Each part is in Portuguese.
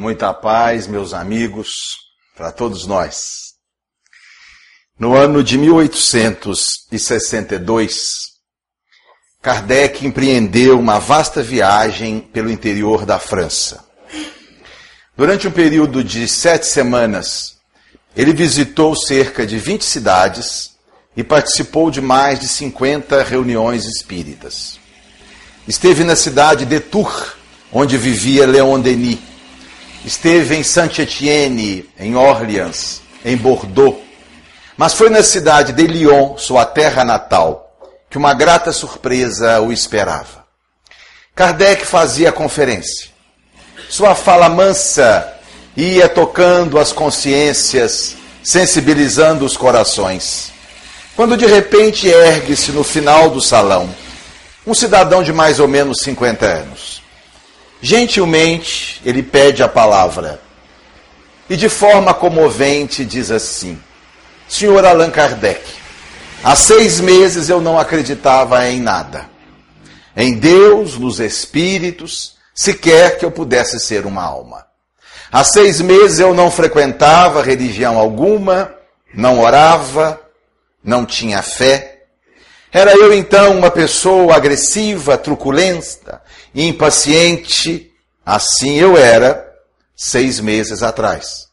Muita paz, meus amigos, para todos nós. No ano de 1862, Kardec empreendeu uma vasta viagem pelo interior da França. Durante um período de sete semanas, ele visitou cerca de 20 cidades e participou de mais de 50 reuniões espíritas. Esteve na cidade de Tours, onde vivia Leon Denis. Esteve em Saint-Étienne, em Orleans, em Bordeaux. Mas foi na cidade de Lyon, sua terra natal, que uma grata surpresa o esperava. Kardec fazia conferência. Sua fala mansa ia tocando as consciências, sensibilizando os corações. Quando de repente ergue-se no final do salão um cidadão de mais ou menos 50 anos. Gentilmente, ele pede a palavra e de forma comovente diz assim: Senhor Allan Kardec, há seis meses eu não acreditava em nada, em Deus, nos espíritos, sequer que eu pudesse ser uma alma. Há seis meses eu não frequentava religião alguma, não orava, não tinha fé. Era eu então uma pessoa agressiva, truculenta, impaciente. Assim eu era seis meses atrás.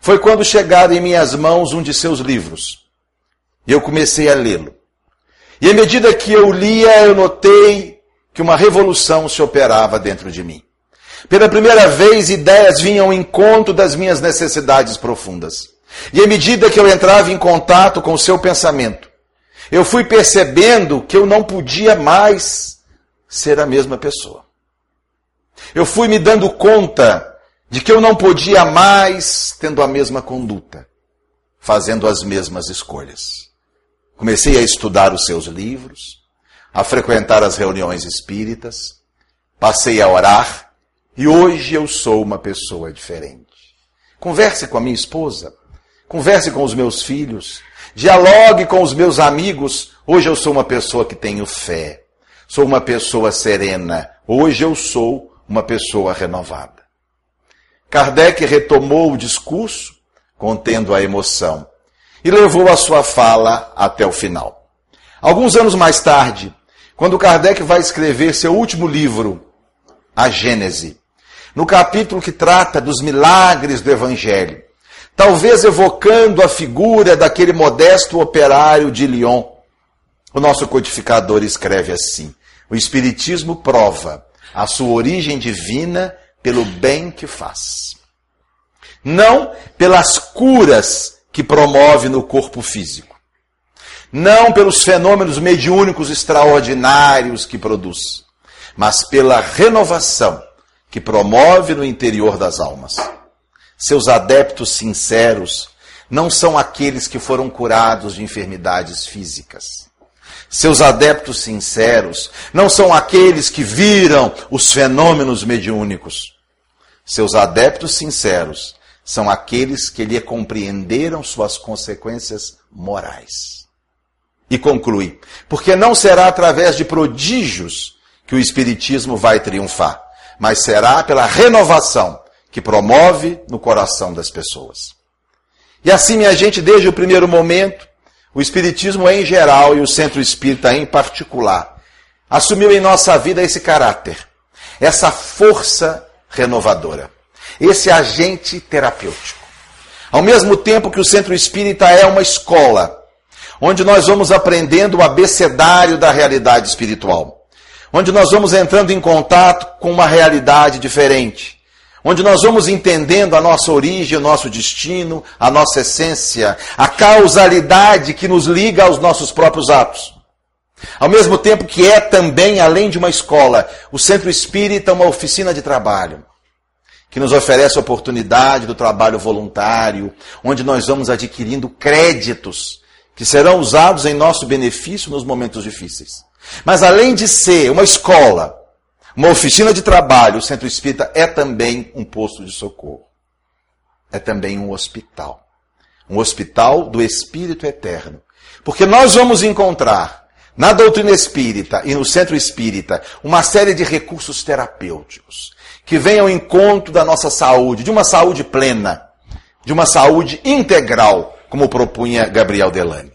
Foi quando chegaram em minhas mãos um de seus livros. E eu comecei a lê-lo. E à medida que eu lia, eu notei que uma revolução se operava dentro de mim. Pela primeira vez, ideias vinham ao encontro das minhas necessidades profundas. E à medida que eu entrava em contato com o seu pensamento, eu fui percebendo que eu não podia mais ser a mesma pessoa. Eu fui me dando conta de que eu não podia mais tendo a mesma conduta, fazendo as mesmas escolhas. Comecei a estudar os seus livros, a frequentar as reuniões espíritas, passei a orar e hoje eu sou uma pessoa diferente. Converse com a minha esposa, converse com os meus filhos, dialogue com os meus amigos. Hoje eu sou uma pessoa que tenho fé, sou uma pessoa serena, hoje eu sou uma pessoa renovada. Kardec retomou o discurso, contendo a emoção, e levou a sua fala até o final. Alguns anos mais tarde, quando Kardec vai escrever seu último livro, A Gênese, no capítulo que trata dos milagres do Evangelho, talvez evocando a figura daquele modesto operário de Lyon, o nosso codificador escreve assim: O Espiritismo prova a sua origem divina pelo bem que faz, não pelas curas que promove no corpo físico não pelos fenômenos mediúnicos extraordinários que produz, mas pela renovação que promove no interior das almas. Seus adeptos sinceros não são aqueles que foram curados de enfermidades físicas. Seus adeptos sinceros não são aqueles que viram os fenômenos mediúnicos. Seus adeptos sinceros são aqueles que lhe compreenderam suas consequências morais. E conclui: porque não será através de prodígios que o Espiritismo vai triunfar, mas será pela renovação que promove no coração das pessoas. E assim, minha gente, desde o primeiro momento, o Espiritismo em geral e o Centro Espírita em particular, assumiu em nossa vida esse caráter, essa força renovadora, esse agente terapêutico. Ao mesmo tempo que o Centro Espírita é uma escola, onde nós vamos aprendendo o abecedário da realidade espiritual, onde nós vamos entrando em contato com uma realidade diferente, onde nós vamos entendendo a nossa origem, o nosso destino, a nossa essência, a causalidade que nos liga aos nossos próprios atos. Ao mesmo tempo que é também, além de uma escola, o Centro Espírita uma oficina de trabalho, que nos oferece a oportunidade do trabalho voluntário, onde nós vamos adquirindo créditos que serão usados em nosso benefício nos momentos difíceis. Mas além de ser uma escola, uma oficina de trabalho, o centro espírita é também um posto de socorro. É também um hospital. Um hospital do Espírito Eterno. Porque nós vamos encontrar na doutrina espírita e no centro espírita uma série de recursos terapêuticos que vem ao encontro da nossa saúde, de uma saúde plena, de uma saúde integral, como propunha Gabriel Delane.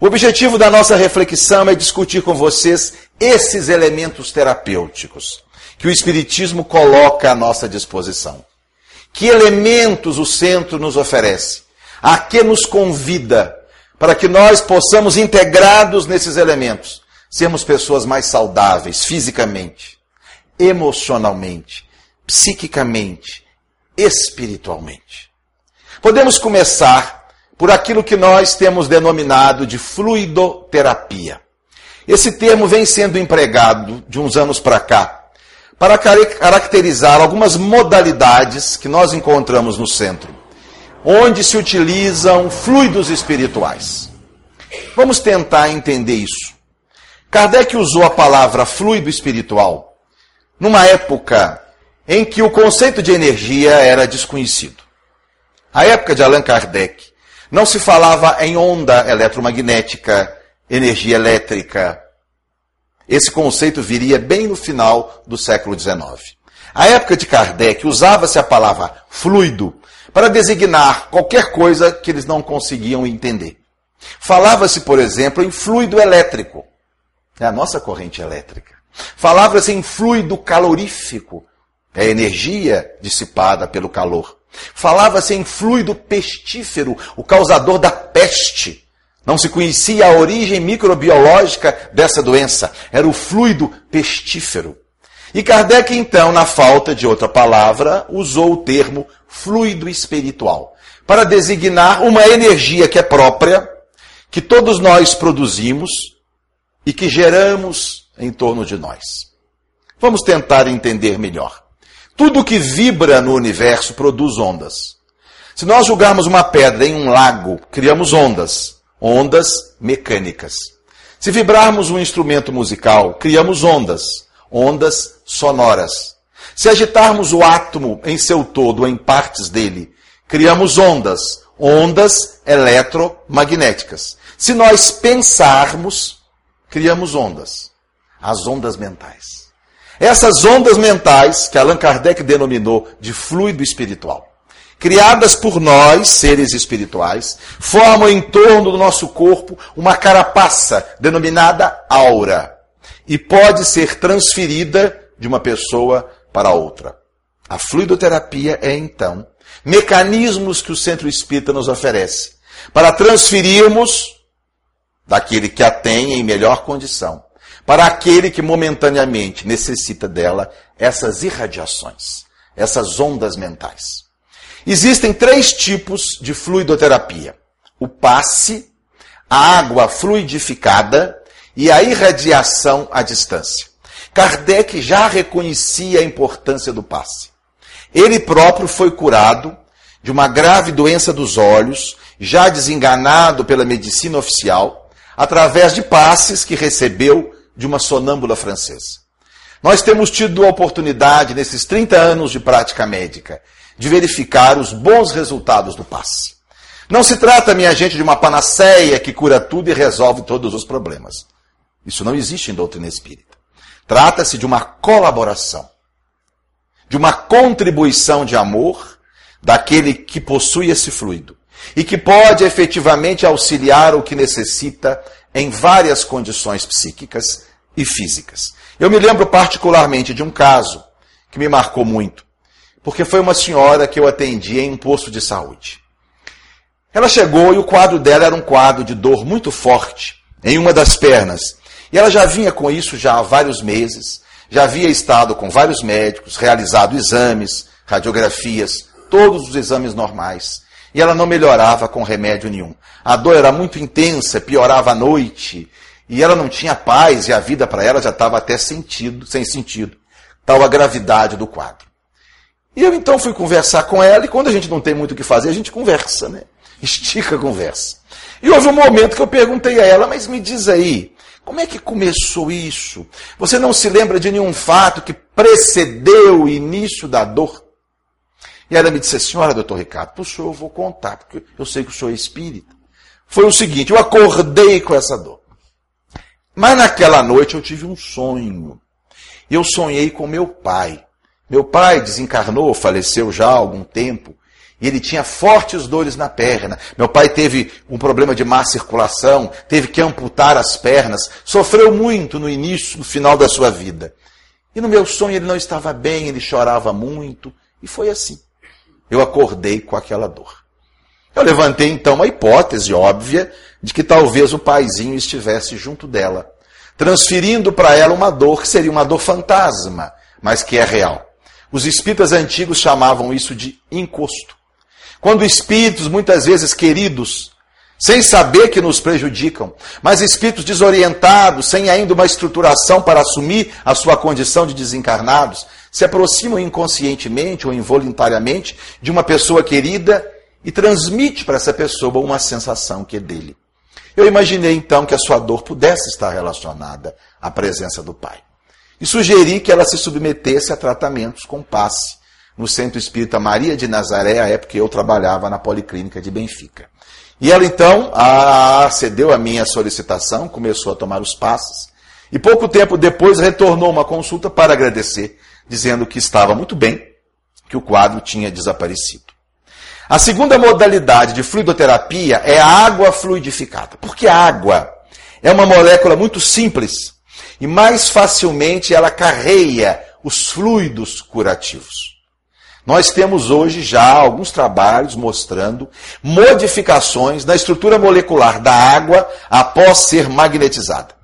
O objetivo da nossa reflexão é discutir com vocês esses elementos terapêuticos que o Espiritismo coloca à nossa disposição. Que elementos o centro nos oferece? A que nos convida para que nós possamos, integrados nesses elementos, sermos pessoas mais saudáveis fisicamente, emocionalmente, psiquicamente, espiritualmente. Podemos começar por aquilo que nós temos denominado de fluidoterapia. Esse termo vem sendo empregado de uns anos para cá para caracterizar algumas modalidades que nós encontramos no centro, onde se utilizam fluidos espirituais. Vamos tentar entender isso. Kardec usou a palavra fluido espiritual numa época em que o conceito de energia era desconhecido. A época de Allan Kardec não se falava em onda eletromagnética, energia elétrica. Esse conceito viria bem no final do século XIX. A época de Kardec usava-se a palavra fluido para designar qualquer coisa que eles não conseguiam entender. Falava-se, por exemplo, em fluido elétrico. É a nossa corrente elétrica. Falava-se em fluido calorífico. É a energia dissipada pelo calor. Falava-se em fluido pestífero, o causador da peste. Não se conhecia a origem microbiológica dessa doença. Era o fluido pestífero. E Kardec, então, na falta de outra palavra, usou o termo fluido espiritual para designar uma energia que é própria, que todos nós produzimos e que geramos em torno de nós. Vamos tentar entender melhor. Tudo que vibra no universo produz ondas. Se nós jogarmos uma pedra em um lago, criamos ondas, ondas mecânicas. Se vibrarmos um instrumento musical, criamos ondas, ondas sonoras. Se agitarmos o átomo em seu todo, em partes dele, criamos ondas, ondas eletromagnéticas. Se nós pensarmos, criamos ondas, as ondas mentais. Essas ondas mentais, que Allan Kardec denominou de fluido espiritual, criadas por nós, seres espirituais, formam em torno do nosso corpo uma carapaça denominada aura e pode ser transferida de uma pessoa para outra. A fluidoterapia é, então, mecanismos que o centro espírita nos oferece para transferirmos daquele que a tem em melhor condição para aquele que momentaneamente necessita dela essas irradiações, essas ondas mentais. Existem três tipos de fluidoterapia: o passe, a água fluidificada e a irradiação à distância. Kardec já reconhecia a importância do passe. Ele próprio foi curado de uma grave doença dos olhos, já desenganado pela medicina oficial, através de passes que recebeu de uma sonâmbula francesa. Nós temos tido a oportunidade, nesses 30 anos de prática médica, de verificar os bons resultados do passe. Não se trata, minha gente, de uma panaceia que cura tudo e resolve todos os problemas. Isso não existe em doutrina espírita. Trata-se de uma colaboração, de uma contribuição de amor daquele que possui esse fluido e que pode efetivamente auxiliar o que necessita em várias condições psíquicas e físicas. Eu me lembro particularmente de um caso que me marcou muito, porque foi uma senhora que eu atendi em um posto de saúde. Ela chegou e o quadro dela era um quadro de dor muito forte em uma das pernas. E ela já vinha com isso já há vários meses, já havia estado com vários médicos, realizado exames, radiografias, todos os exames normais. E ela não melhorava com remédio nenhum. A dor era muito intensa, piorava à noite, e ela não tinha paz e a vida para ela já estava até sentido, sem sentido. Tal a gravidade do quadro. E eu então fui conversar com ela, e quando a gente não tem muito o que fazer, a gente conversa, né? Estica a conversa. E houve um momento que eu perguntei a ela, mas me diz aí, como é que começou isso? Você não se lembra de nenhum fato que precedeu o início da dor? E ela me disse, senhora, doutor Ricardo, para senhor eu vou contar, porque eu sei que o senhor é espírita. Foi o seguinte, eu acordei com essa dor. Mas naquela noite eu tive um sonho. Eu sonhei com meu pai, Meu pai desencarnou, faleceu já há algum tempo, e ele tinha fortes dores na perna. Meu pai teve um problema de má circulação, teve que amputar as pernas, sofreu muito no início, no final da sua vida. E no meu sonho ele não estava bem, ele chorava muito, e foi assim. Eu acordei com aquela dor. Eu levantei então uma hipótese óbvia de que talvez o paizinho estivesse junto dela, transferindo para ela uma dor que seria uma dor fantasma, mas que é real. Os espíritas antigos chamavam isso de encosto. Quando espíritos, muitas vezes queridos, sem saber que nos prejudicam, mas espíritos desorientados, sem ainda uma estruturação para assumir a sua condição de desencarnados, se aproximam inconscientemente ou involuntariamente de uma pessoa querida e transmite para essa pessoa uma sensação que é dele. Eu imaginei então que a sua dor pudesse estar relacionada à presença do Pai. E sugeri que ela se submetesse a tratamentos com passe no Centro Espírita Maria de Nazaré, a época que eu trabalhava na Policlínica de Benfica. E ela então acedeu à minha solicitação, começou a tomar os passos, e pouco tempo depois retornou uma consulta para agradecer, dizendo que estava muito bem, que o quadro tinha desaparecido. A segunda modalidade de fluidoterapia é a água fluidificada, porque a água é uma molécula muito simples e mais facilmente ela carreia os fluidos curativos. Nós temos hoje já alguns trabalhos mostrando modificações na estrutura molecular da água após ser magnetizada.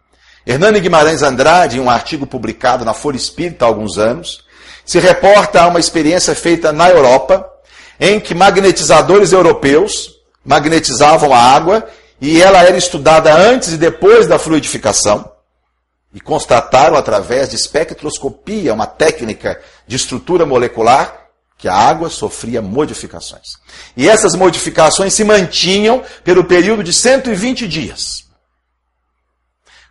Hernani Guimarães Andrade, em um artigo publicado na Folha Espírita há alguns anos, se reporta a uma experiência feita na Europa, em que magnetizadores europeus magnetizavam a água e ela era estudada antes e depois da fluidificação e constataram através de espectroscopia, uma técnica de estrutura molecular, que a água sofria modificações. E essas modificações se mantinham pelo período de 120 dias.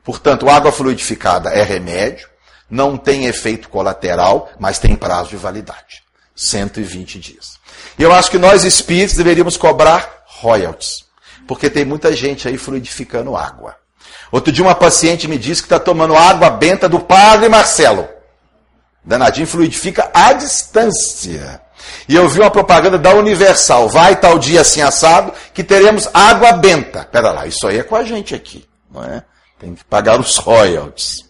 Portanto, água fluidificada é remédio, não tem efeito colateral, mas tem prazo de validade. 120 dias. E eu acho que nós espíritos deveríamos cobrar royalties, porque tem muita gente aí fluidificando água. Outro dia uma paciente me disse que está tomando água benta do padre Marcelo. Danadinho fluidifica à distância. E eu vi uma propaganda da Universal, vai tal dia assim assado, que teremos água benta. Pera lá, isso aí é com a gente aqui, não é? Tem que pagar os royalties.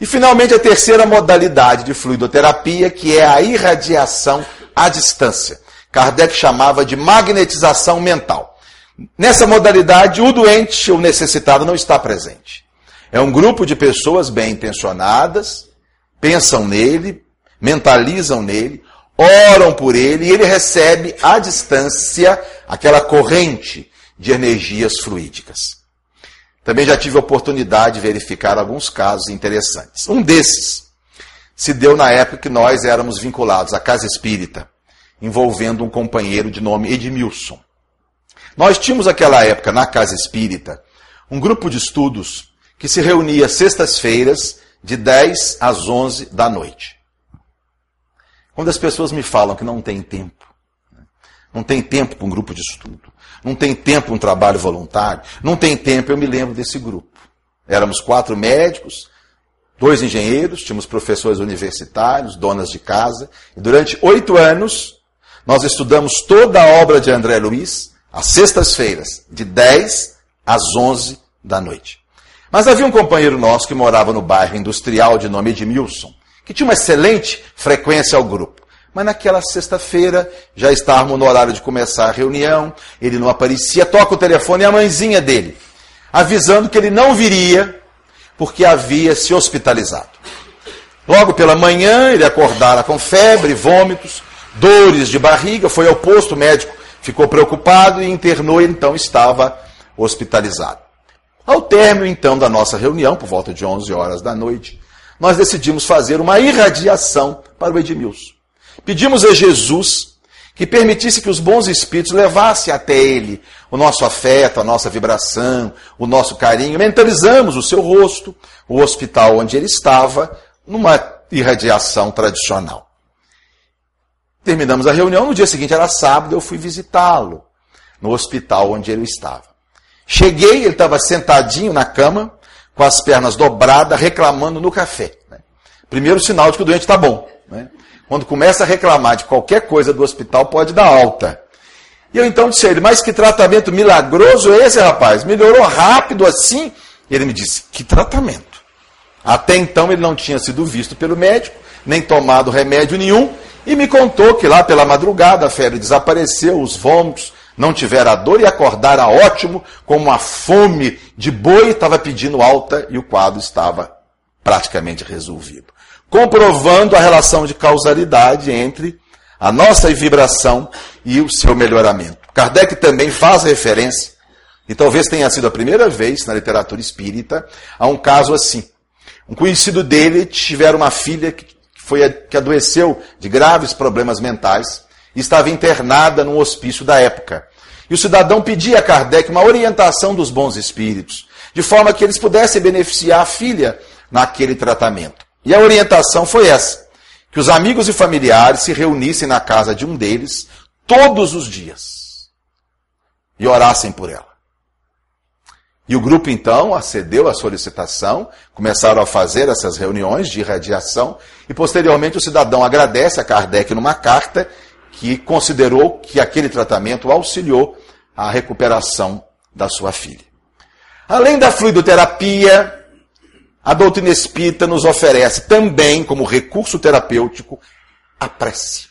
E finalmente a terceira modalidade de fluidoterapia, que é a irradiação à distância. Kardec chamava de magnetização mental. Nessa modalidade, o doente, o necessitado, não está presente. É um grupo de pessoas bem intencionadas, pensam nele, mentalizam nele, oram por ele e ele recebe à distância aquela corrente de energias fluídicas. Também já tive a oportunidade de verificar alguns casos interessantes. Um desses se deu na época que nós éramos vinculados à casa espírita, envolvendo um companheiro de nome Edmilson. Nós tínhamos aquela época na casa espírita um grupo de estudos que se reunia sextas-feiras de 10 às 11 da noite. Quando as pessoas me falam que não tem tempo, não tem tempo para um grupo de estudo, não tem tempo para um trabalho voluntário, não tem tempo, eu me lembro desse grupo. Éramos quatro médicos, dois engenheiros, tínhamos professores universitários, donas de casa, e durante oito anos nós estudamos toda a obra de André Luiz, às sextas-feiras, de 10 às 11 da noite. Mas havia um companheiro nosso que morava no bairro industrial de nome Edmilson, que tinha uma excelente frequência ao grupo. Mas naquela sexta-feira, já estávamos no horário de começar a reunião, ele não aparecia, toca o telefone e a mãezinha dele, avisando que ele não viria porque havia se hospitalizado. Logo pela manhã, ele acordara com febre, vômitos, dores de barriga, foi ao posto, médico ficou preocupado e internou, e então estava hospitalizado. Ao término, então, da nossa reunião, por volta de 11 horas da noite, nós decidimos fazer uma irradiação para o Edmilson. Pedimos a Jesus que permitisse que os bons espíritos levassem até ele o nosso afeto, a nossa vibração, o nosso carinho. Mentalizamos o seu rosto, o hospital onde ele estava, numa irradiação tradicional. Terminamos a reunião, no dia seguinte era sábado, eu fui visitá-lo no hospital onde ele estava. Cheguei, ele estava sentadinho na cama, com as pernas dobradas, reclamando no café. Né? Primeiro sinal de que o doente está bom. Né? quando começa a reclamar de qualquer coisa do hospital, pode dar alta. E eu então disse a ele, mas que tratamento milagroso é esse, rapaz? Melhorou rápido assim? E ele me disse, que tratamento? Até então ele não tinha sido visto pelo médico, nem tomado remédio nenhum, e me contou que lá pela madrugada a febre desapareceu, os vômitos, não tivera dor e acordara ótimo, com uma fome de boi, estava pedindo alta e o quadro estava praticamente resolvido. Comprovando a relação de causalidade entre a nossa vibração e o seu melhoramento. Kardec também faz referência, e talvez tenha sido a primeira vez na literatura espírita, a um caso assim. Um conhecido dele tivera uma filha que, foi, que adoeceu de graves problemas mentais e estava internada num hospício da época. E o cidadão pedia a Kardec uma orientação dos bons espíritos, de forma que eles pudessem beneficiar a filha naquele tratamento. E a orientação foi essa: que os amigos e familiares se reunissem na casa de um deles todos os dias e orassem por ela. E o grupo então acedeu à solicitação, começaram a fazer essas reuniões de irradiação e posteriormente o cidadão agradece a Kardec numa carta que considerou que aquele tratamento auxiliou a recuperação da sua filha. Além da fluidoterapia, a doutrina espírita nos oferece também, como recurso terapêutico, a prece.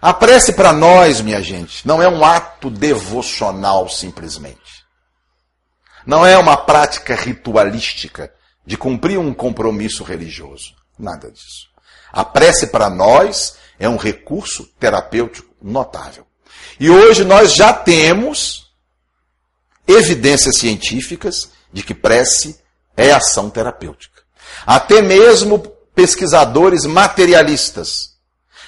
A prece para nós, minha gente, não é um ato devocional simplesmente. Não é uma prática ritualística de cumprir um compromisso religioso. Nada disso. A prece para nós é um recurso terapêutico notável. E hoje nós já temos evidências científicas de que prece é ação terapêutica. Até mesmo pesquisadores materialistas,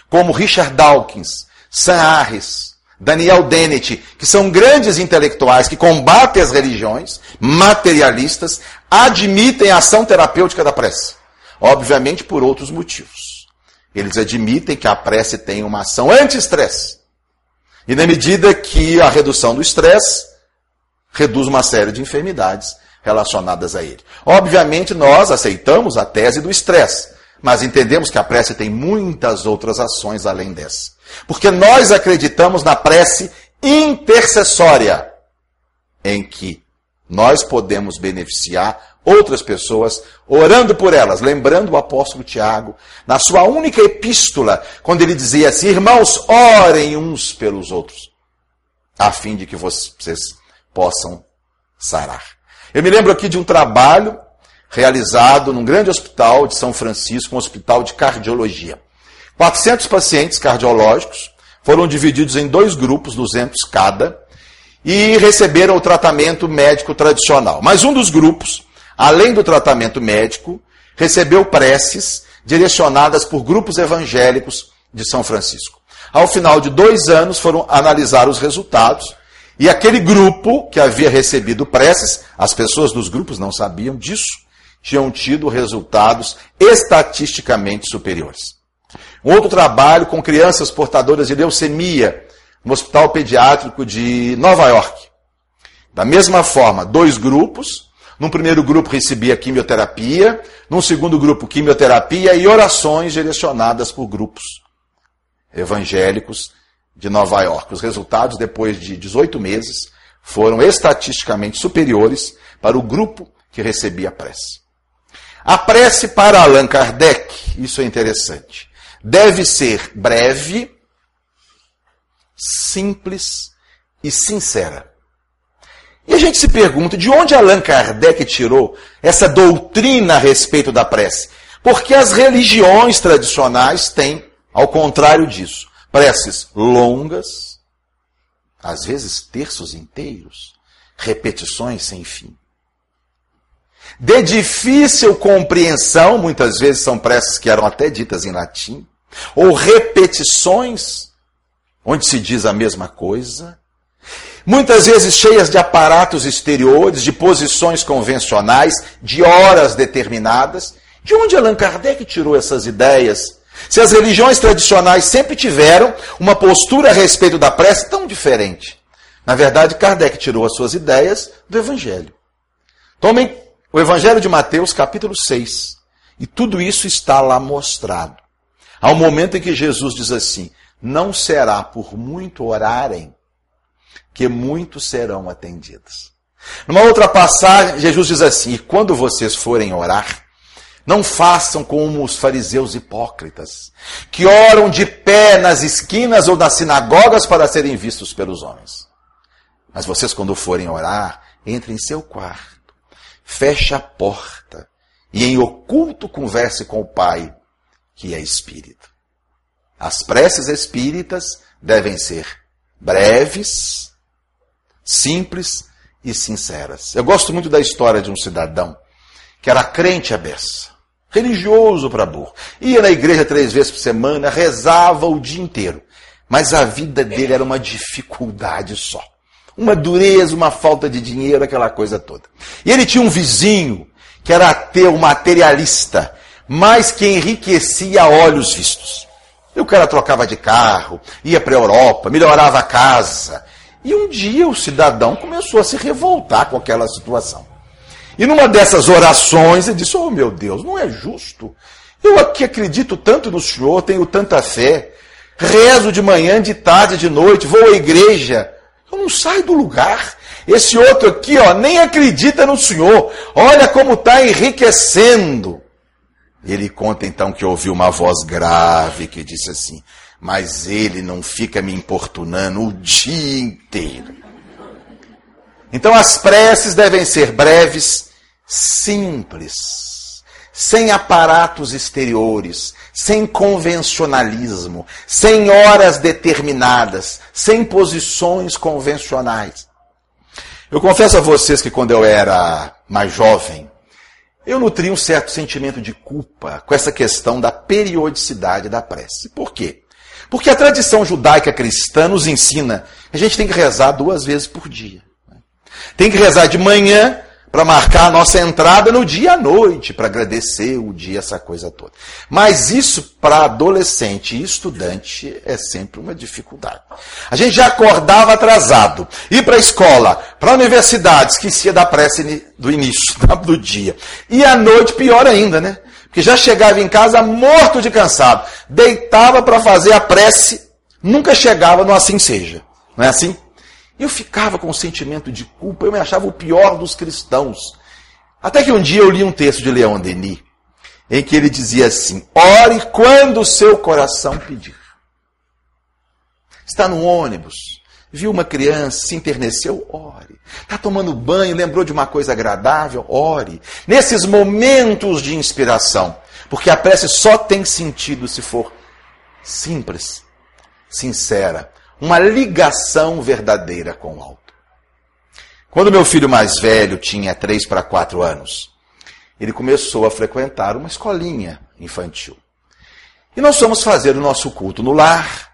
como Richard Dawkins, Sam Harris, Daniel Dennett, que são grandes intelectuais que combatem as religiões materialistas, admitem a ação terapêutica da prece. Obviamente por outros motivos. Eles admitem que a prece tem uma ação anti-estresse. E na medida que a redução do estresse reduz uma série de enfermidades relacionadas a ele. Obviamente nós aceitamos a tese do estresse, mas entendemos que a prece tem muitas outras ações além dessa. Porque nós acreditamos na prece intercessória, em que nós podemos beneficiar outras pessoas orando por elas. Lembrando o apóstolo Tiago, na sua única epístola, quando ele dizia assim: Irmãos, orem uns pelos outros, a fim de que vocês possam sarar. Eu me lembro aqui de um trabalho realizado num grande hospital de São Francisco, um hospital de cardiologia. 400 pacientes cardiológicos foram divididos em dois grupos, 200 cada, e receberam o tratamento médico tradicional. Mas um dos grupos, além do tratamento médico, recebeu preces direcionadas por grupos evangélicos de São Francisco. Ao final de dois anos, foram analisar os resultados, e aquele grupo que havia recebido preces, as pessoas dos grupos não sabiam disso, tinham tido resultados estatisticamente superiores. Um outro trabalho com crianças portadoras de leucemia no Hospital Pediátrico de Nova York. Da mesma forma, dois grupos. Num primeiro grupo recebia quimioterapia, num segundo grupo quimioterapia e orações direcionadas por grupos evangélicos de Nova York. Os resultados, depois de 18 meses, foram estatisticamente superiores para o grupo que recebia a prece. A prece para Allan Kardec, isso é interessante deve ser breve, simples e sincera. E a gente se pergunta de onde Allan Kardec tirou essa doutrina a respeito da prece? Porque as religiões tradicionais têm, ao contrário disso, preces longas, às vezes terços inteiros, repetições sem fim. De difícil compreensão, muitas vezes são preces que eram até ditas em latim, ou repetições, onde se diz a mesma coisa, muitas vezes cheias de aparatos exteriores, de posições convencionais, de horas determinadas. De onde Allan Kardec tirou essas ideias? Se as religiões tradicionais sempre tiveram uma postura a respeito da prece tão diferente. Na verdade, Kardec tirou as suas ideias do Evangelho. Tomem o Evangelho de Mateus, capítulo 6. E tudo isso está lá mostrado. Há um momento em que Jesus diz assim: Não será por muito orarem que muitos serão atendidos. Numa outra passagem, Jesus diz assim: E quando vocês forem orar, não façam como os fariseus hipócritas, que oram de pé nas esquinas ou nas sinagogas para serem vistos pelos homens. Mas vocês, quando forem orar, entrem em seu quarto, feche a porta e em oculto converse com o Pai, que é Espírito. As preces espíritas devem ser breves, simples e sinceras. Eu gosto muito da história de um cidadão que era crente à beça religioso para burro. Ia na igreja três vezes por semana, rezava o dia inteiro. Mas a vida dele era uma dificuldade só. Uma dureza, uma falta de dinheiro, aquela coisa toda. E ele tinha um vizinho que era ateu, materialista, mas que enriquecia a olhos vistos. E o cara trocava de carro, ia para a Europa, melhorava a casa. E um dia o cidadão começou a se revoltar com aquela situação. E numa dessas orações ele disse: Oh meu Deus, não é justo. Eu aqui acredito tanto no Senhor, tenho tanta fé, rezo de manhã, de tarde, de noite, vou à igreja. Eu não saio do lugar. Esse outro aqui, ó, nem acredita no Senhor. Olha como está enriquecendo. Ele conta então que ouviu uma voz grave que disse assim: Mas ele não fica me importunando o dia inteiro. Então as preces devem ser breves, simples, sem aparatos exteriores, sem convencionalismo, sem horas determinadas, sem posições convencionais. Eu confesso a vocês que quando eu era mais jovem, eu nutri um certo sentimento de culpa com essa questão da periodicidade da prece. Por quê? Porque a tradição judaica cristã nos ensina que a gente tem que rezar duas vezes por dia. Tem que rezar de manhã para marcar a nossa entrada no dia à noite, para agradecer o dia, essa coisa toda. Mas isso para adolescente e estudante é sempre uma dificuldade. A gente já acordava atrasado, ir para a escola, para a universidade, esquecia da prece do início do dia. E à noite, pior ainda, né? Porque já chegava em casa morto de cansado, deitava para fazer a prece, nunca chegava no assim seja. Não é assim? Eu ficava com um sentimento de culpa, eu me achava o pior dos cristãos. Até que um dia eu li um texto de Leon Denis, em que ele dizia assim: ore quando o seu coração pedir. Está no ônibus, viu uma criança, se interneceu, ore. Está tomando banho, lembrou de uma coisa agradável, ore. Nesses momentos de inspiração, porque a prece só tem sentido se for simples, sincera, uma ligação verdadeira com o alto. Quando meu filho mais velho tinha 3 para 4 anos, ele começou a frequentar uma escolinha infantil. E nós fomos fazer o nosso culto no lar.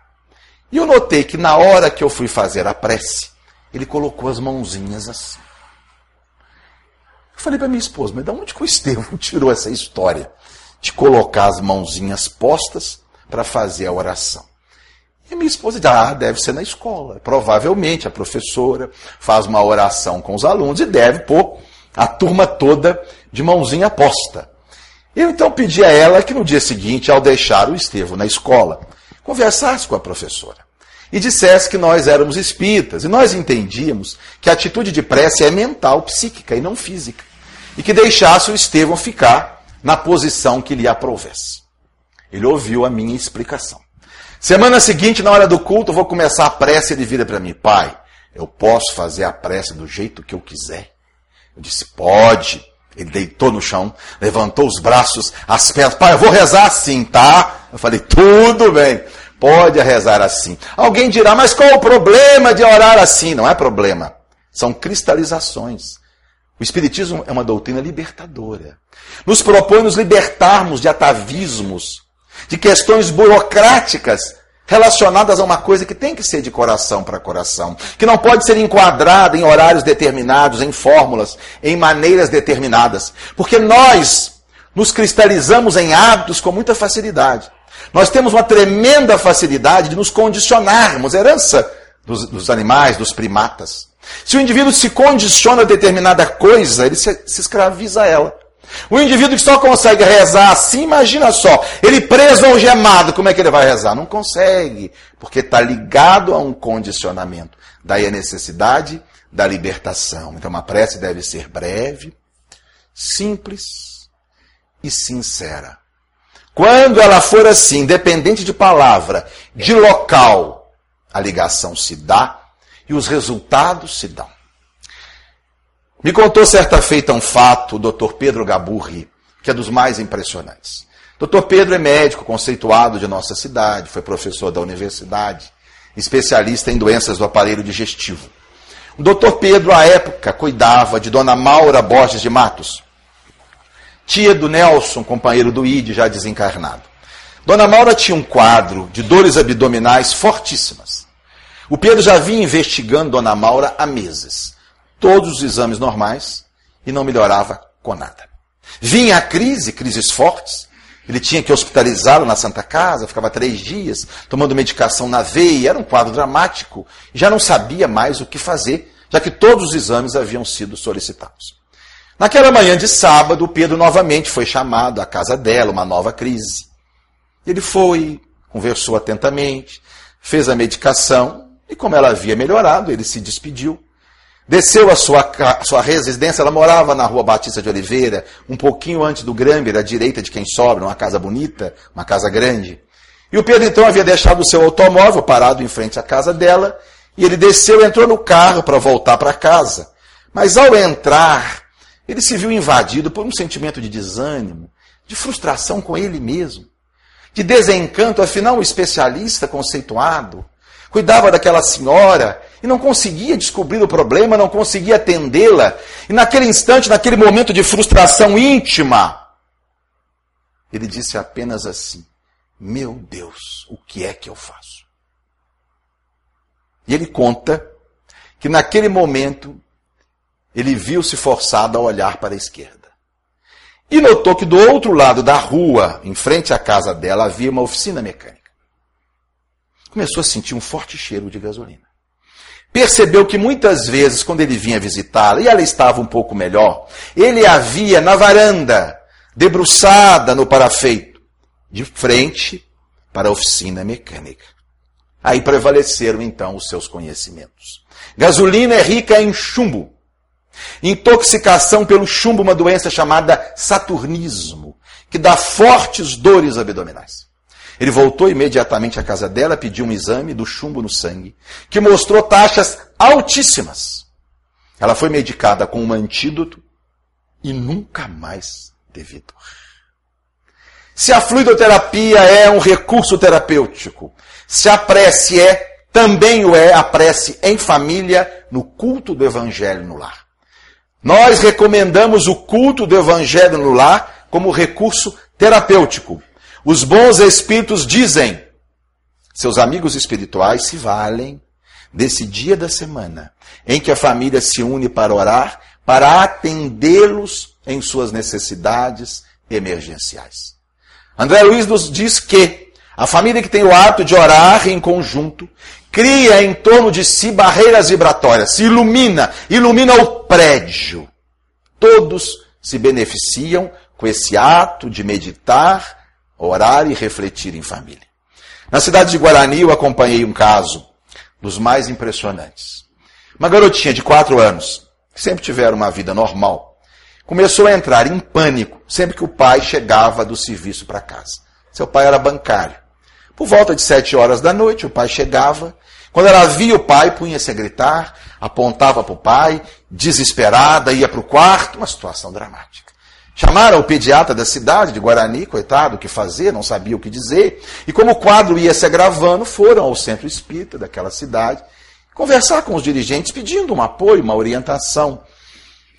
E eu notei que na hora que eu fui fazer a prece, ele colocou as mãozinhas assim. Eu falei para minha esposa, mas de onde que o Estevão tirou essa história de colocar as mãozinhas postas para fazer a oração? E minha esposa diz, ah, deve ser na escola. Provavelmente a professora faz uma oração com os alunos e deve pôr a turma toda de mãozinha posta. Eu então pedi a ela que no dia seguinte, ao deixar o Estevão na escola, conversasse com a professora e dissesse que nós éramos espíritas e nós entendíamos que a atitude de prece é mental, psíquica e não física, e que deixasse o Estevão ficar na posição que lhe aprovesse. Ele ouviu a minha explicação. Semana seguinte, na hora do culto, eu vou começar a prece. Ele vira para mim, pai, eu posso fazer a prece do jeito que eu quiser? Eu disse, pode. Ele deitou no chão, levantou os braços, as pernas. Pai, eu vou rezar assim, tá? Eu falei, tudo bem. Pode rezar assim. Alguém dirá, mas qual o problema de orar assim? Não é problema. São cristalizações. O Espiritismo é uma doutrina libertadora. Nos propõe nos libertarmos de atavismos, de questões burocráticas relacionadas a uma coisa que tem que ser de coração para coração, que não pode ser enquadrada em horários determinados, em fórmulas, em maneiras determinadas, porque nós nos cristalizamos em hábitos com muita facilidade. Nós temos uma tremenda facilidade de nos condicionarmos, herança dos, dos animais, dos primatas. Se o indivíduo se condiciona a determinada coisa, ele se, se escraviza a ela. O indivíduo que só consegue rezar assim, imagina só, ele preso ao gemado, como é que ele vai rezar? Não consegue, porque está ligado a um condicionamento. Daí a necessidade da libertação. Então, uma prece deve ser breve, simples e sincera. Quando ela for assim, dependente de palavra, de local, a ligação se dá e os resultados se dão. Me contou certa feita um fato o Dr. Pedro Gaburri, que é dos mais impressionantes. Dr. Pedro é médico conceituado de nossa cidade, foi professor da universidade, especialista em doenças do aparelho digestivo. O Dr. Pedro, à época, cuidava de Dona Maura Borges de Matos, tia do Nelson, companheiro do ID, já desencarnado. Dona Maura tinha um quadro de dores abdominais fortíssimas. O Pedro já vinha investigando Dona Maura há meses. Todos os exames normais e não melhorava com nada. Vinha a crise, crises fortes. Ele tinha que hospitalizá-lo na Santa Casa, ficava três dias tomando medicação na veia, era um quadro dramático. Já não sabia mais o que fazer, já que todos os exames haviam sido solicitados. Naquela manhã de sábado, Pedro novamente foi chamado à casa dela, uma nova crise. Ele foi, conversou atentamente, fez a medicação e, como ela havia melhorado, ele se despediu. Desceu a sua, a sua residência, ela morava na rua Batista de Oliveira, um pouquinho antes do Gramber, à direita de quem sobra, uma casa bonita, uma casa grande. E o Pedro então havia deixado o seu automóvel parado em frente à casa dela, e ele desceu, entrou no carro para voltar para casa. Mas ao entrar, ele se viu invadido por um sentimento de desânimo, de frustração com ele mesmo, de desencanto, afinal, um especialista conceituado, cuidava daquela senhora e não conseguia descobrir o problema, não conseguia atendê-la. E naquele instante, naquele momento de frustração íntima, ele disse apenas assim: Meu Deus, o que é que eu faço? E ele conta que naquele momento ele viu-se forçado a olhar para a esquerda. E notou que do outro lado da rua, em frente à casa dela, havia uma oficina mecânica. Começou a sentir um forte cheiro de gasolina. Percebeu que muitas vezes, quando ele vinha visitá-la, e ela estava um pouco melhor, ele a via na varanda, debruçada no parafeito, de frente para a oficina mecânica. Aí prevaleceram então os seus conhecimentos. Gasolina é rica em chumbo. Intoxicação pelo chumbo, uma doença chamada saturnismo, que dá fortes dores abdominais. Ele voltou imediatamente à casa dela, pediu um exame do chumbo no sangue, que mostrou taxas altíssimas. Ela foi medicada com um antídoto e nunca mais teve dor. Se a fluidoterapia é um recurso terapêutico, se a prece é, também o é a prece em família, no culto do evangelho no lar. Nós recomendamos o culto do evangelho no lar como recurso terapêutico. Os bons espíritos dizem: seus amigos espirituais se valem desse dia da semana em que a família se une para orar, para atendê-los em suas necessidades emergenciais. André Luiz nos diz que a família que tem o hábito de orar em conjunto cria em torno de si barreiras vibratórias, se ilumina, ilumina o prédio. Todos se beneficiam com esse ato de meditar, orar e refletir em família. Na cidade de Guarani, eu acompanhei um caso dos mais impressionantes. Uma garotinha de quatro anos, que sempre tiveram uma vida normal, começou a entrar em pânico sempre que o pai chegava do serviço para casa. Seu pai era bancário. Por volta de sete horas da noite, o pai chegava. Quando ela via o pai, punha-se a gritar, apontava para o pai, desesperada, ia para o quarto, uma situação dramática. Chamaram o pediatra da cidade de Guarani, coitado, o que fazer, não sabia o que dizer. E como o quadro ia se agravando, foram ao centro espírita daquela cidade conversar com os dirigentes, pedindo um apoio, uma orientação.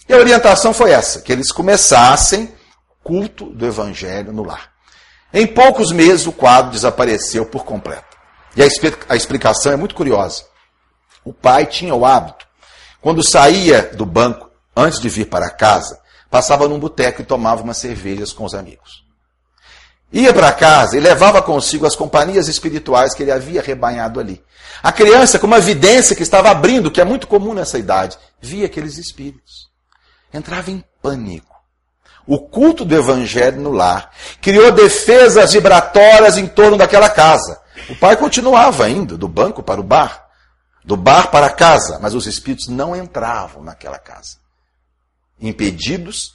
E a orientação foi essa: que eles começassem culto do evangelho no lar. Em poucos meses, o quadro desapareceu por completo. E a explicação é muito curiosa. O pai tinha o hábito, quando saía do banco, antes de vir para casa, passava num boteco e tomava umas cervejas com os amigos. Ia para casa e levava consigo as companhias espirituais que ele havia rebanhado ali. A criança, com uma vidência que estava abrindo, que é muito comum nessa idade, via aqueles espíritos. Entrava em pânico. O culto do evangelho no lar criou defesas vibratórias em torno daquela casa. O pai continuava indo do banco para o bar, do bar para a casa, mas os espíritos não entravam naquela casa. Impedidos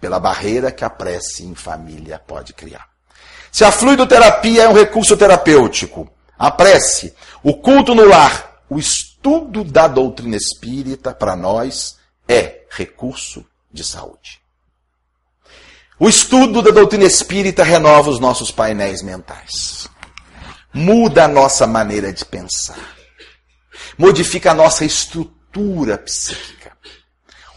pela barreira que a prece em família pode criar. Se a fluidoterapia é um recurso terapêutico, a prece, o culto no lar, o estudo da doutrina espírita para nós é recurso de saúde. O estudo da doutrina espírita renova os nossos painéis mentais. Muda a nossa maneira de pensar. Modifica a nossa estrutura psíquica.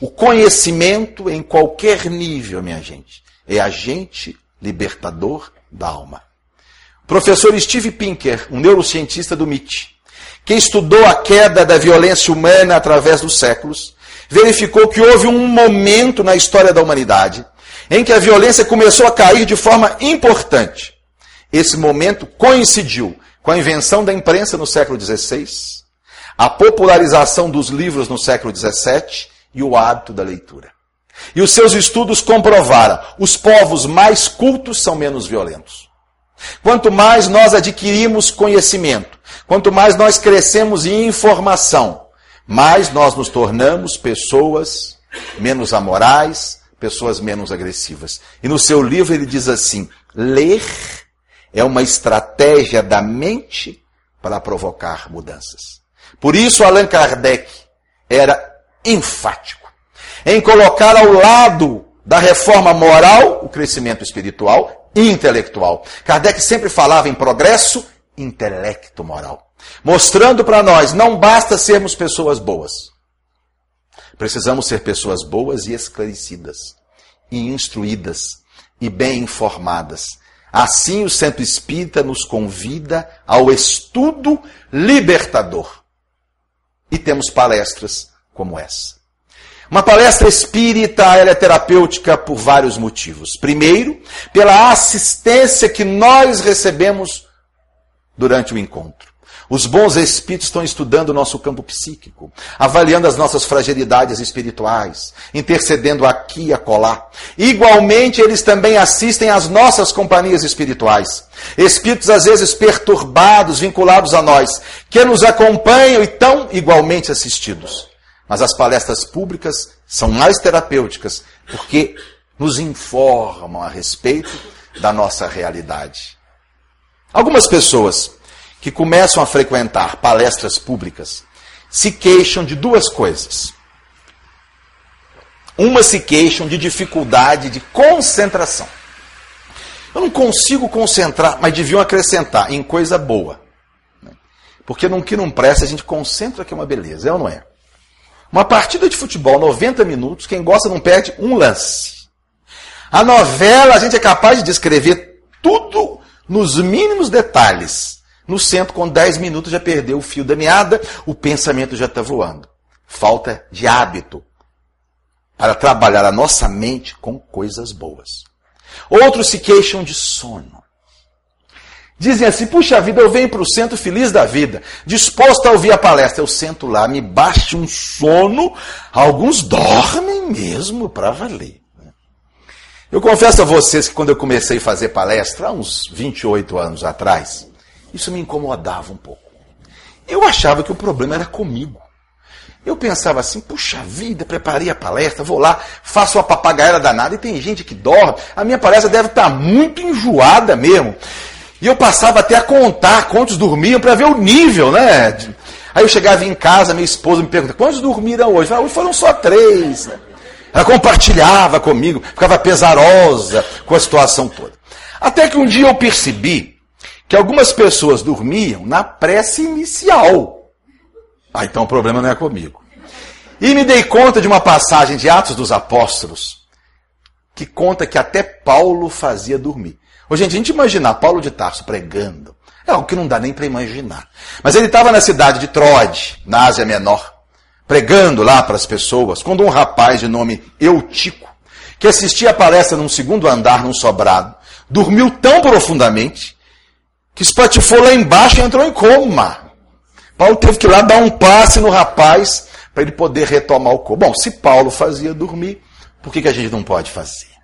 O conhecimento em qualquer nível, minha gente, é agente libertador da alma. O professor Steve Pinker, um neurocientista do MIT, que estudou a queda da violência humana através dos séculos, verificou que houve um momento na história da humanidade em que a violência começou a cair de forma importante. Esse momento coincidiu com a invenção da imprensa no século XVI, a popularização dos livros no século XVII e o hábito da leitura. E os seus estudos comprovaram: os povos mais cultos são menos violentos. Quanto mais nós adquirimos conhecimento, quanto mais nós crescemos em informação, mais nós nos tornamos pessoas menos amorais, pessoas menos agressivas. E no seu livro ele diz assim: ler é uma estratégia da mente para provocar mudanças. Por isso Allan Kardec era enfático em colocar ao lado da reforma moral o crescimento espiritual e intelectual. Kardec sempre falava em progresso intelecto moral, mostrando para nós não basta sermos pessoas boas. Precisamos ser pessoas boas e esclarecidas, e instruídas e bem informadas. Assim, o Centro Espírita nos convida ao estudo libertador. E temos palestras como essa. Uma palestra espírita ela é terapêutica por vários motivos. Primeiro, pela assistência que nós recebemos durante o encontro. Os bons espíritos estão estudando o nosso campo psíquico, avaliando as nossas fragilidades espirituais, intercedendo aqui e acolá. Igualmente, eles também assistem às nossas companhias espirituais. Espíritos, às vezes, perturbados, vinculados a nós, que nos acompanham e estão igualmente assistidos. Mas as palestras públicas são mais terapêuticas, porque nos informam a respeito da nossa realidade. Algumas pessoas que começam a frequentar palestras públicas se queixam de duas coisas. Uma se queixam de dificuldade de concentração. Eu não consigo concentrar, mas deviam acrescentar em coisa boa. Porque no que não presta, a gente concentra que é uma beleza, é ou não é? Uma partida de futebol, 90 minutos, quem gosta não perde um lance. A novela, a gente é capaz de descrever tudo nos mínimos detalhes. No centro, com 10 minutos, já perdeu o fio da meada, o pensamento já está voando. Falta de hábito para trabalhar a nossa mente com coisas boas. Outros se queixam de sono. Dizem assim: puxa vida, eu venho para o centro feliz da vida, disposto a ouvir a palestra. Eu sento lá, me bate um sono, alguns dormem mesmo para valer. Eu confesso a vocês que quando eu comecei a fazer palestra, há uns 28 anos atrás, isso me incomodava um pouco. Eu achava que o problema era comigo. Eu pensava assim, puxa vida, preparei a palestra, vou lá, faço uma papagaia danada e tem gente que dorme. A minha palestra deve estar muito enjoada mesmo. E eu passava até a contar quantos dormiam para ver o nível, né? Aí eu chegava em casa, minha esposa me pergunta, quantos dormiram hoje? Ah, hoje foram só três. Né? Ela compartilhava comigo, ficava pesarosa com a situação toda. Até que um dia eu percebi que algumas pessoas dormiam na prece inicial. Ah, então o problema não é comigo. E me dei conta de uma passagem de Atos dos Apóstolos que conta que até Paulo fazia dormir. Ô, gente, a gente imaginar Paulo de Tarso pregando é algo que não dá nem para imaginar. Mas ele estava na cidade de Troade, na Ásia Menor, pregando lá para as pessoas, quando um rapaz de nome Eutico, que assistia a palestra num segundo andar, num sobrado, dormiu tão profundamente que espatifou lá embaixo e entrou em coma. Paulo teve que ir lá dar um passe no rapaz para ele poder retomar o corpo. Bom, se Paulo fazia dormir, por que, que a gente não pode fazer?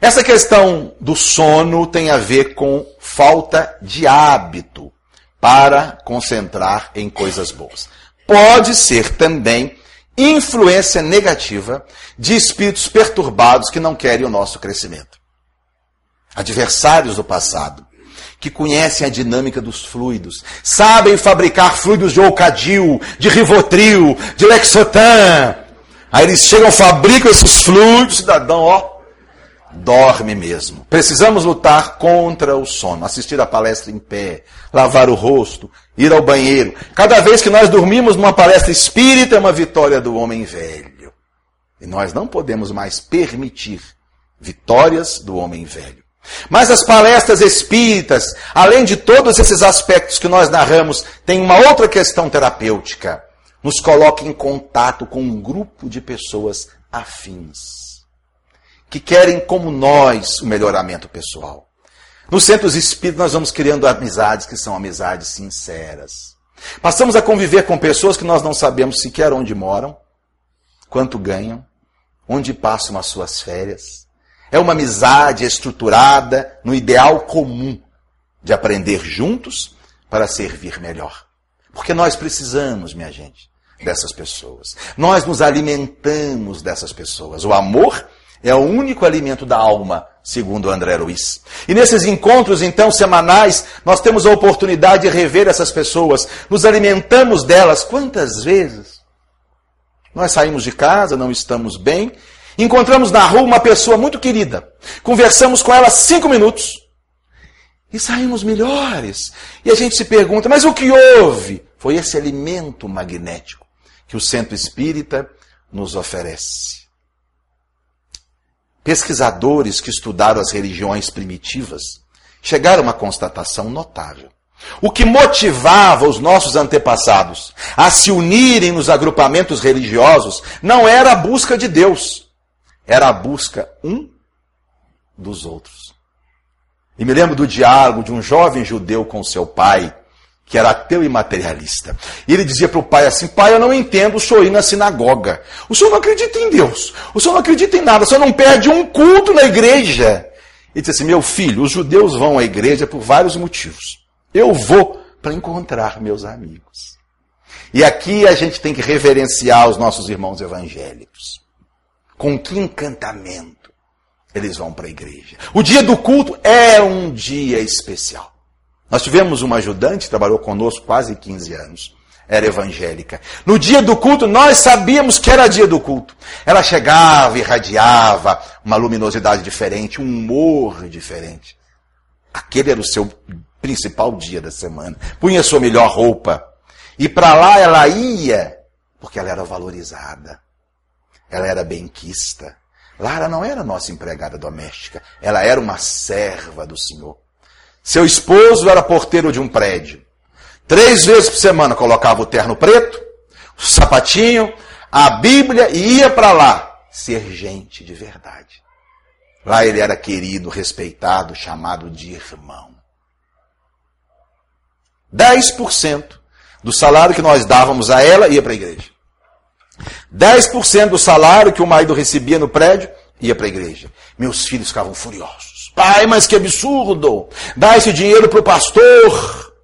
Essa questão do sono tem a ver com falta de hábito para concentrar em coisas boas. Pode ser também influência negativa de espíritos perturbados que não querem o nosso crescimento. Adversários do passado, que conhecem a dinâmica dos fluidos, sabem fabricar fluidos de Ocadil, de Rivotril, de Lexotan. Aí eles chegam, fabricam esses fluidos, cidadão, ó, dorme mesmo. Precisamos lutar contra o sono, assistir a palestra em pé, lavar o rosto, ir ao banheiro. Cada vez que nós dormimos numa palestra espírita é uma vitória do homem velho. E nós não podemos mais permitir vitórias do homem velho. Mas as palestras espíritas, além de todos esses aspectos que nós narramos, tem uma outra questão terapêutica. Nos coloca em contato com um grupo de pessoas afins, que querem, como nós, o melhoramento pessoal. Nos centros espíritas, nós vamos criando amizades que são amizades sinceras. Passamos a conviver com pessoas que nós não sabemos sequer onde moram, quanto ganham, onde passam as suas férias. É uma amizade estruturada no ideal comum de aprender juntos para servir melhor. Porque nós precisamos, minha gente, dessas pessoas. Nós nos alimentamos dessas pessoas. O amor é o único alimento da alma, segundo André Luiz. E nesses encontros, então, semanais, nós temos a oportunidade de rever essas pessoas, nos alimentamos delas. Quantas vezes? Nós saímos de casa, não estamos bem, Encontramos na rua uma pessoa muito querida. Conversamos com ela cinco minutos. E saímos melhores. E a gente se pergunta, mas o que houve? Foi esse alimento magnético que o centro espírita nos oferece. Pesquisadores que estudaram as religiões primitivas chegaram a uma constatação notável. O que motivava os nossos antepassados a se unirem nos agrupamentos religiosos não era a busca de Deus, era a busca um dos outros. E me lembro do diálogo de um jovem judeu com seu pai, que era ateu e materialista. E ele dizia para o pai assim: Pai, eu não entendo o senhor ir na sinagoga. O senhor não acredita em Deus. O senhor não acredita em nada. O senhor não perde um culto na igreja. Ele disse assim: Meu filho, os judeus vão à igreja por vários motivos. Eu vou para encontrar meus amigos. E aqui a gente tem que reverenciar os nossos irmãos evangélicos. Com que encantamento eles vão para a igreja. O dia do culto é um dia especial. Nós tivemos uma ajudante que trabalhou conosco quase 15 anos. Era evangélica. No dia do culto, nós sabíamos que era dia do culto. Ela chegava, irradiava uma luminosidade diferente, um humor diferente. Aquele era o seu principal dia da semana. Punha sua melhor roupa. E para lá ela ia, porque ela era valorizada. Ela era benquista. Lara não era nossa empregada doméstica. Ela era uma serva do Senhor. Seu esposo era porteiro de um prédio. Três vezes por semana colocava o terno preto, o sapatinho, a Bíblia e ia para lá ser gente de verdade. Lá ele era querido, respeitado, chamado de irmão. 10% do salário que nós dávamos a ela ia para a igreja. 10% do salário que o marido recebia no prédio ia para a igreja. Meus filhos ficavam furiosos. Pai, mas que absurdo! Dá esse dinheiro para o pastor.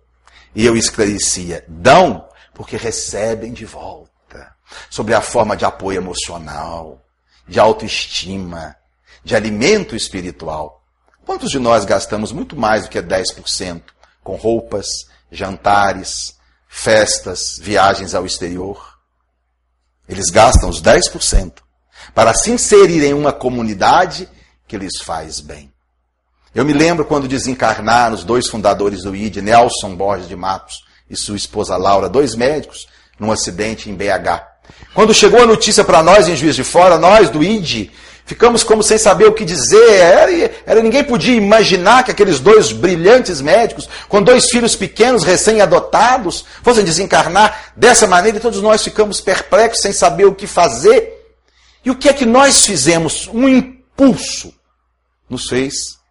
E eu esclarecia: dão porque recebem de volta. Sobre a forma de apoio emocional, de autoestima, de alimento espiritual. Quantos de nós gastamos muito mais do que 10% com roupas, jantares, festas, viagens ao exterior? Eles gastam os 10% para se inserir em uma comunidade que lhes faz bem. Eu me lembro quando desencarnaram os dois fundadores do ID, Nelson Borges de Matos e sua esposa Laura, dois médicos, num acidente em BH. Quando chegou a notícia para nós em Juiz de Fora, nós do ID, ficamos como sem saber o que dizer. Era, era, ninguém podia imaginar que aqueles dois brilhantes médicos, com dois filhos pequenos recém-adotados, fossem desencarnar dessa maneira e todos nós ficamos perplexos, sem saber o que fazer. E o que é que nós fizemos? Um impulso nos fez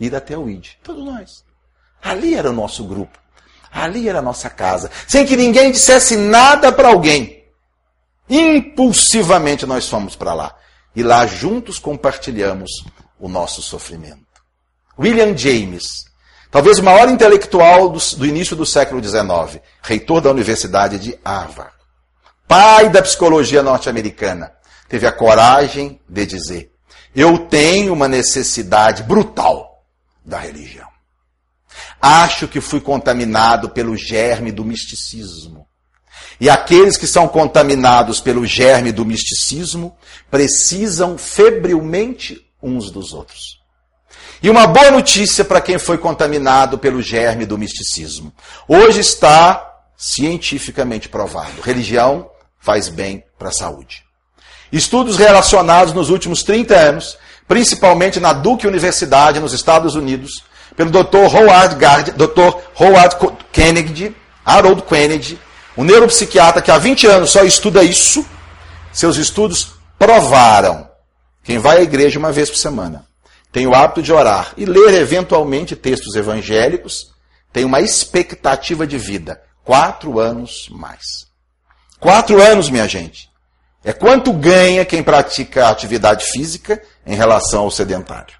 ir até o ID. Todos nós. Ali era o nosso grupo. Ali era a nossa casa. Sem que ninguém dissesse nada para alguém. Impulsivamente nós fomos para lá. E lá juntos compartilhamos o nosso sofrimento. William James, talvez o maior intelectual do, do início do século XIX, reitor da Universidade de Harvard, pai da psicologia norte-americana, teve a coragem de dizer: Eu tenho uma necessidade brutal da religião. Acho que fui contaminado pelo germe do misticismo. E aqueles que são contaminados pelo germe do misticismo precisam febrilmente uns dos outros. E uma boa notícia para quem foi contaminado pelo germe do misticismo. Hoje está cientificamente provado: religião faz bem para a saúde. Estudos relacionados nos últimos 30 anos, principalmente na Duke Universidade, nos Estados Unidos, pelo Dr. Howard, Gard, Dr. Howard Kennedy, Harold Kennedy, um neuropsiquiatra que há 20 anos só estuda isso, seus estudos provaram. Quem vai à igreja uma vez por semana, tem o hábito de orar e ler eventualmente textos evangélicos, tem uma expectativa de vida. Quatro anos mais. Quatro anos, minha gente. É quanto ganha quem pratica atividade física em relação ao sedentário.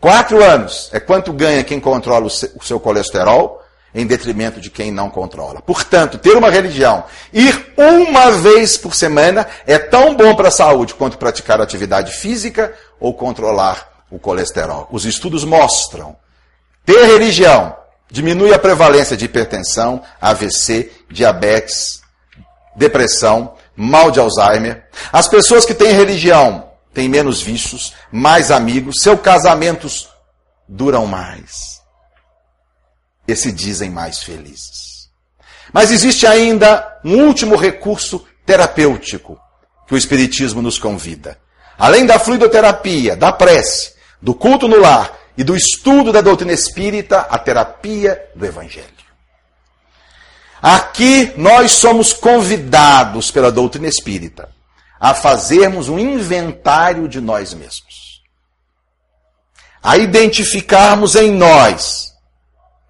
Quatro anos é quanto ganha quem controla o seu colesterol em detrimento de quem não controla. Portanto, ter uma religião, ir uma vez por semana é tão bom para a saúde quanto praticar atividade física ou controlar o colesterol. Os estudos mostram ter religião diminui a prevalência de hipertensão, AVC, diabetes, depressão, mal de Alzheimer. As pessoas que têm religião tem menos vícios, mais amigos, seus casamentos duram mais e se dizem mais felizes. Mas existe ainda um último recurso terapêutico que o Espiritismo nos convida. Além da fluidoterapia, da prece, do culto no lar e do estudo da doutrina espírita, a terapia do Evangelho. Aqui nós somos convidados pela doutrina espírita a fazermos um inventário de nós mesmos. A identificarmos em nós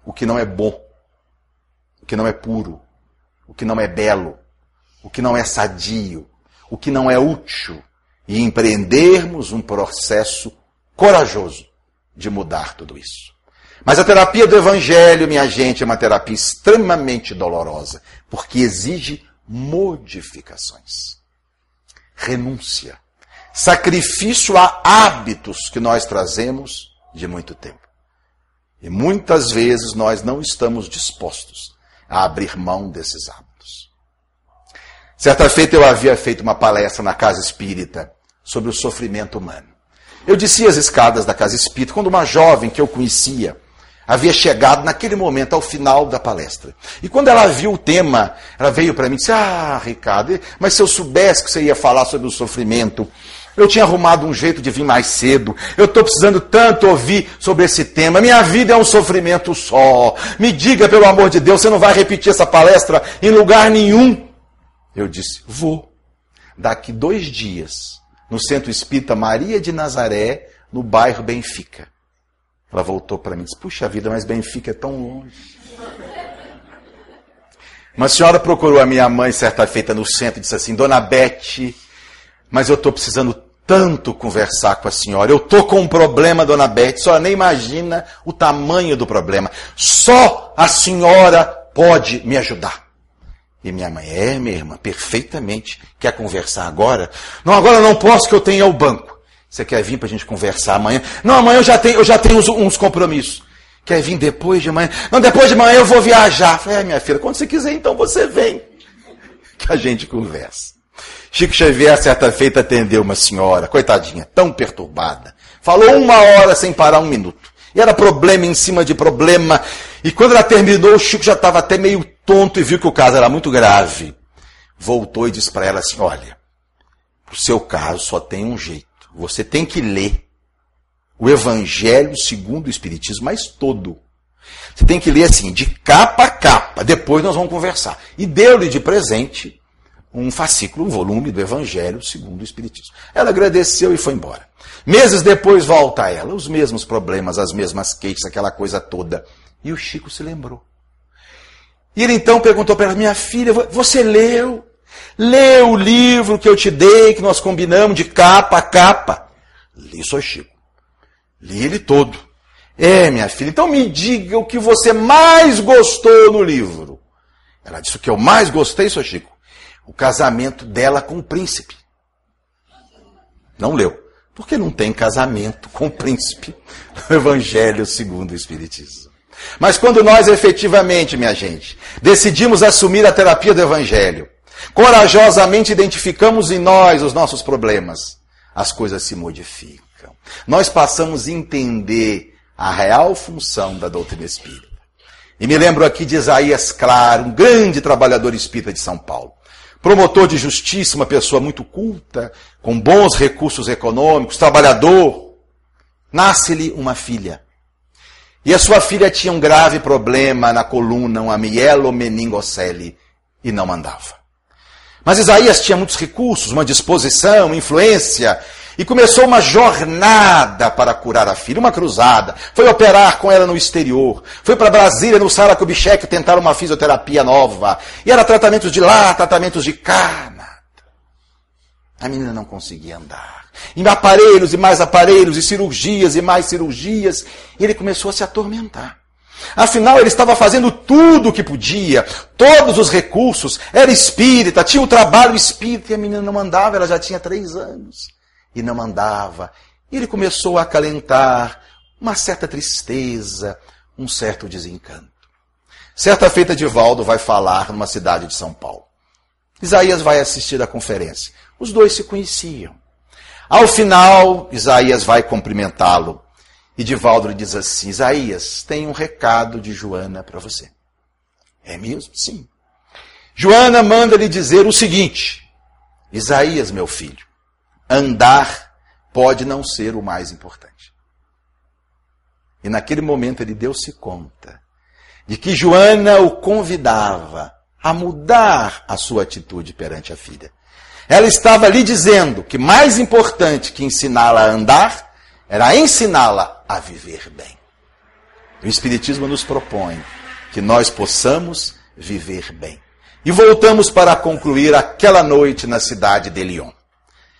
o que não é bom, o que não é puro, o que não é belo, o que não é sadio, o que não é útil e empreendermos um processo corajoso de mudar tudo isso. Mas a terapia do Evangelho, minha gente, é uma terapia extremamente dolorosa, porque exige modificações renúncia, sacrifício a hábitos que nós trazemos de muito tempo. E muitas vezes nós não estamos dispostos a abrir mão desses hábitos. Certa feita eu havia feito uma palestra na casa espírita sobre o sofrimento humano. Eu descia as escadas da casa espírita quando uma jovem que eu conhecia havia chegado naquele momento ao final da palestra. E quando ela viu o tema, ela veio para mim e disse: Ah, Ricardo, mas se eu soubesse que você ia falar sobre o sofrimento, eu tinha arrumado um jeito de vir mais cedo. Eu estou precisando tanto ouvir sobre esse tema. Minha vida é um sofrimento só. Me diga, pelo amor de Deus, você não vai repetir essa palestra em lugar nenhum? Eu disse: Vou. Daqui dois dias, no Centro Espírita Maria de Nazaré, no bairro Benfica. Ela voltou para mim e disse: Puxa vida, mas Benfica é tão longe. Uma senhora procurou a minha mãe certa feita no centro e disse assim: Dona Bete, mas eu estou precisando tanto conversar com a senhora. Eu estou com um problema, dona Bete. A senhora nem imagina o tamanho do problema. Só a senhora pode me ajudar. E minha mãe, é, minha irmã, perfeitamente. Quer conversar agora? Não, agora não posso que eu tenho o banco. Você quer vir para a gente conversar amanhã? Não, amanhã eu já tenho, eu já tenho uns, uns, compromissos. Quer vir depois de amanhã? Não, depois de amanhã eu vou viajar. Falei, é, minha filha, quando você quiser, então você vem. Que a gente conversa. Chico Xavier, certa feita, atendeu uma senhora, coitadinha, tão perturbada. Falou uma hora sem parar um minuto. E era problema em cima de problema. E quando ela terminou, o Chico já estava até meio tonto e viu que o caso era muito grave. Voltou e disse para ela assim: Olha, o seu caso só tem um jeito. Você tem que ler o Evangelho segundo o Espiritismo, mas todo. Você tem que ler assim, de capa a capa. Depois nós vamos conversar. E deu-lhe de presente um fascículo, um volume do Evangelho segundo o Espiritismo. Ela agradeceu e foi embora. Meses depois volta a ela, os mesmos problemas, as mesmas queixas, aquela coisa toda. E o Chico se lembrou. E ele então perguntou para ela: Minha filha, você leu? Lê o livro que eu te dei, que nós combinamos de capa a capa. Li, sou Chico. Li ele todo. É, minha filha, então me diga o que você mais gostou no livro. Ela disse: O que eu mais gostei, seu Chico? O casamento dela com o príncipe. Não leu. Porque não tem casamento com o príncipe no Evangelho segundo o Espiritismo. Mas quando nós efetivamente, minha gente, decidimos assumir a terapia do Evangelho, corajosamente identificamos em nós os nossos problemas, as coisas se modificam. Nós passamos a entender a real função da doutrina espírita. E me lembro aqui de Isaías Claro, um grande trabalhador espírita de São Paulo. Promotor de justiça, uma pessoa muito culta, com bons recursos econômicos, trabalhador. Nasce-lhe uma filha. E a sua filha tinha um grave problema na coluna, uma mielomeningocele, e não andava. Mas Isaías tinha muitos recursos, uma disposição, influência, e começou uma jornada para curar a filha, uma cruzada. Foi operar com ela no exterior. Foi para Brasília, no Sara Kubitschek, tentar uma fisioterapia nova. E era tratamentos de lá, tratamentos de cá. A menina não conseguia andar. E aparelhos e mais aparelhos, e cirurgias e mais cirurgias. E ele começou a se atormentar. Afinal, ele estava fazendo tudo o que podia, todos os recursos, era espírita, tinha o trabalho espírita, e a menina não andava, ela já tinha três anos e não andava. E ele começou a acalentar uma certa tristeza, um certo desencanto. Certa feita, Divaldo vai falar numa cidade de São Paulo. Isaías vai assistir à conferência. Os dois se conheciam. Ao final, Isaías vai cumprimentá-lo. E Divaldo lhe diz assim: Isaías, tem um recado de Joana para você. É mesmo? Sim. Joana manda lhe dizer o seguinte: Isaías, meu filho, andar pode não ser o mais importante. E naquele momento ele deu-se conta de que Joana o convidava a mudar a sua atitude perante a filha. Ela estava lhe dizendo que mais importante que ensiná-la a andar era ensiná-la a viver bem. O Espiritismo nos propõe que nós possamos viver bem. E voltamos para concluir aquela noite na cidade de Lyon.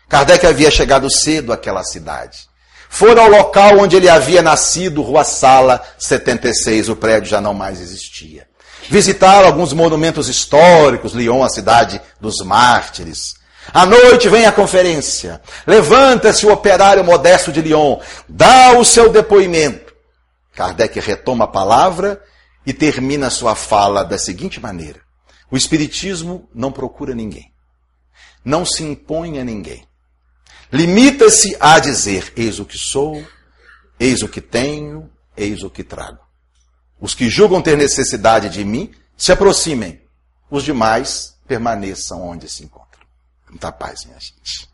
Kardec havia chegado cedo àquela cidade. Foram ao local onde ele havia nascido, Rua Sala 76, o prédio já não mais existia. Visitaram alguns monumentos históricos, Lyon, a cidade dos mártires. À noite vem a conferência. Levanta-se o operário modesto de Lyon, dá o seu depoimento. Kardec retoma a palavra e termina sua fala da seguinte maneira: O Espiritismo não procura ninguém, não se impõe a ninguém. Limita-se a dizer: Eis o que sou, eis o que tenho, eis o que trago. Os que julgam ter necessidade de mim, se aproximem. Os demais permaneçam onde se encontram. Muita paz, minha gente.